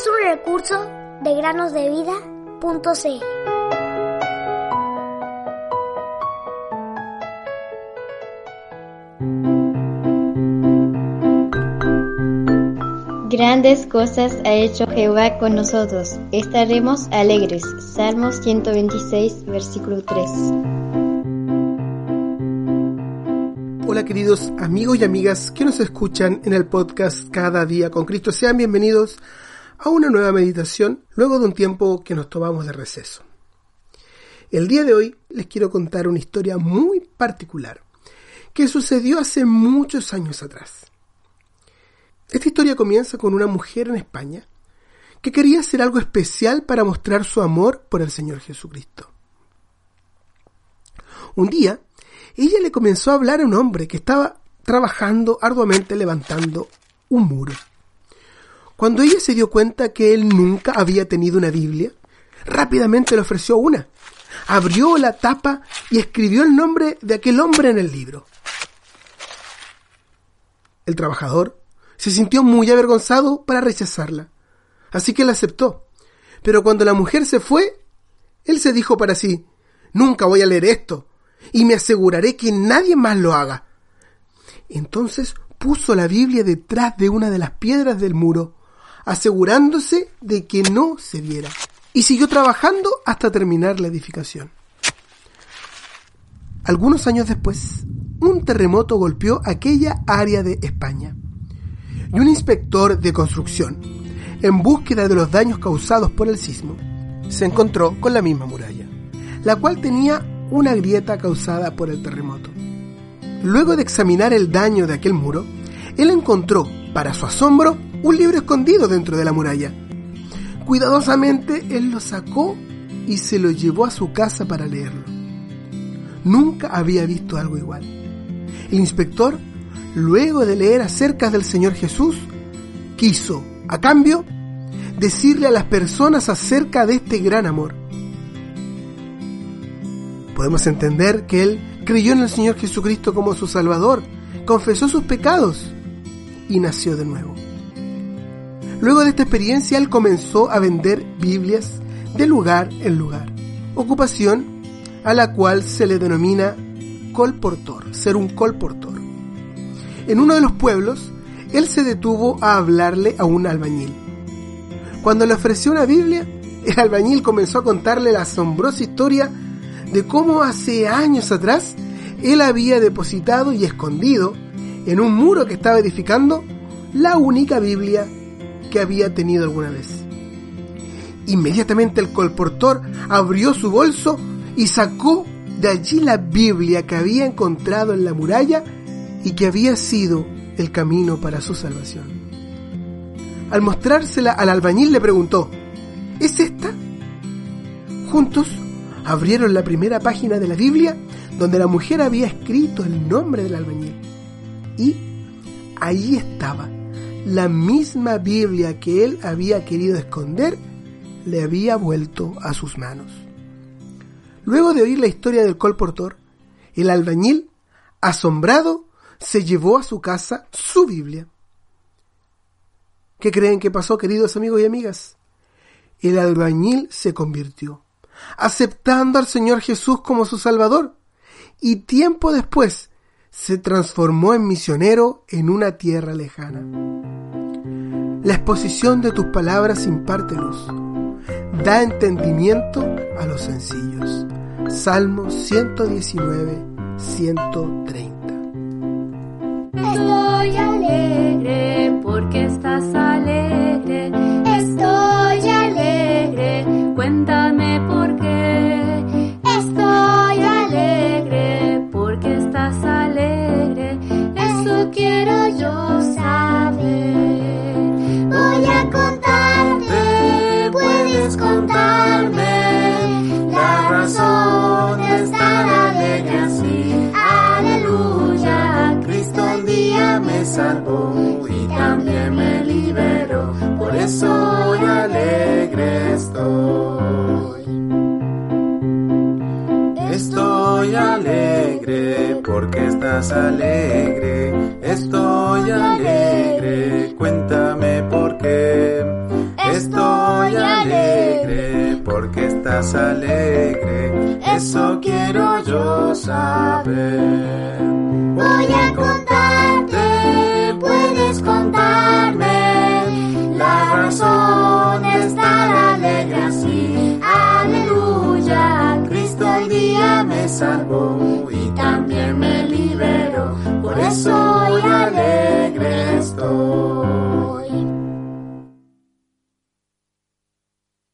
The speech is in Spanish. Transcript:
es un recurso de granosdevida.cl. Grandes cosas ha hecho Jehová con nosotros. Estaremos alegres. Salmos 126, versículo 3. Hola queridos amigos y amigas que nos escuchan en el podcast Cada día con Cristo. Sean bienvenidos a una nueva meditación luego de un tiempo que nos tomamos de receso. El día de hoy les quiero contar una historia muy particular que sucedió hace muchos años atrás. Esta historia comienza con una mujer en España que quería hacer algo especial para mostrar su amor por el Señor Jesucristo. Un día, ella le comenzó a hablar a un hombre que estaba trabajando arduamente levantando un muro. Cuando ella se dio cuenta que él nunca había tenido una Biblia, rápidamente le ofreció una. Abrió la tapa y escribió el nombre de aquel hombre en el libro. El trabajador se sintió muy avergonzado para rechazarla. Así que la aceptó. Pero cuando la mujer se fue, él se dijo para sí, nunca voy a leer esto, y me aseguraré que nadie más lo haga. Entonces puso la Biblia detrás de una de las piedras del muro, asegurándose de que no se viera, y siguió trabajando hasta terminar la edificación. Algunos años después, un terremoto golpeó aquella área de España y un inspector de construcción, en búsqueda de los daños causados por el sismo, se encontró con la misma muralla, la cual tenía una grieta causada por el terremoto. Luego de examinar el daño de aquel muro, él encontró, para su asombro, un libro escondido dentro de la muralla. Cuidadosamente él lo sacó y se lo llevó a su casa para leerlo. Nunca había visto algo igual. El inspector luego de leer acerca del Señor Jesús, quiso, a cambio, decirle a las personas acerca de este gran amor. Podemos entender que él creyó en el Señor Jesucristo como su Salvador, confesó sus pecados y nació de nuevo. Luego de esta experiencia, él comenzó a vender Biblias de lugar en lugar, ocupación a la cual se le denomina colportor, ser un colportor. En uno de los pueblos, él se detuvo a hablarle a un albañil. Cuando le ofreció una Biblia, el albañil comenzó a contarle la asombrosa historia de cómo hace años atrás él había depositado y escondido en un muro que estaba edificando la única Biblia que había tenido alguna vez. Inmediatamente el colportor abrió su bolso y sacó de allí la Biblia que había encontrado en la muralla y que había sido el camino para su salvación. Al mostrársela al albañil le preguntó, ¿es esta? Juntos abrieron la primera página de la Biblia donde la mujer había escrito el nombre del albañil. Y ahí estaba, la misma Biblia que él había querido esconder, le había vuelto a sus manos. Luego de oír la historia del colportor, el albañil, asombrado, se llevó a su casa su Biblia. ¿Qué creen que pasó, queridos amigos y amigas? El albañil se convirtió, aceptando al Señor Jesús como su Salvador, y tiempo después se transformó en misionero en una tierra lejana. La exposición de tus palabras imparte luz, da entendimiento a los sencillos. Salmo 119, 130. Estoy alegre porque estás alegre. Estoy alegre, cuéntame me salvó y también me liberó. Por eso hoy alegre estoy. Estoy alegre porque estás alegre. Estoy alegre, cuéntame por qué. Estoy alegre porque estás alegre. Eso quiero yo saber. Voy a y también me liberó.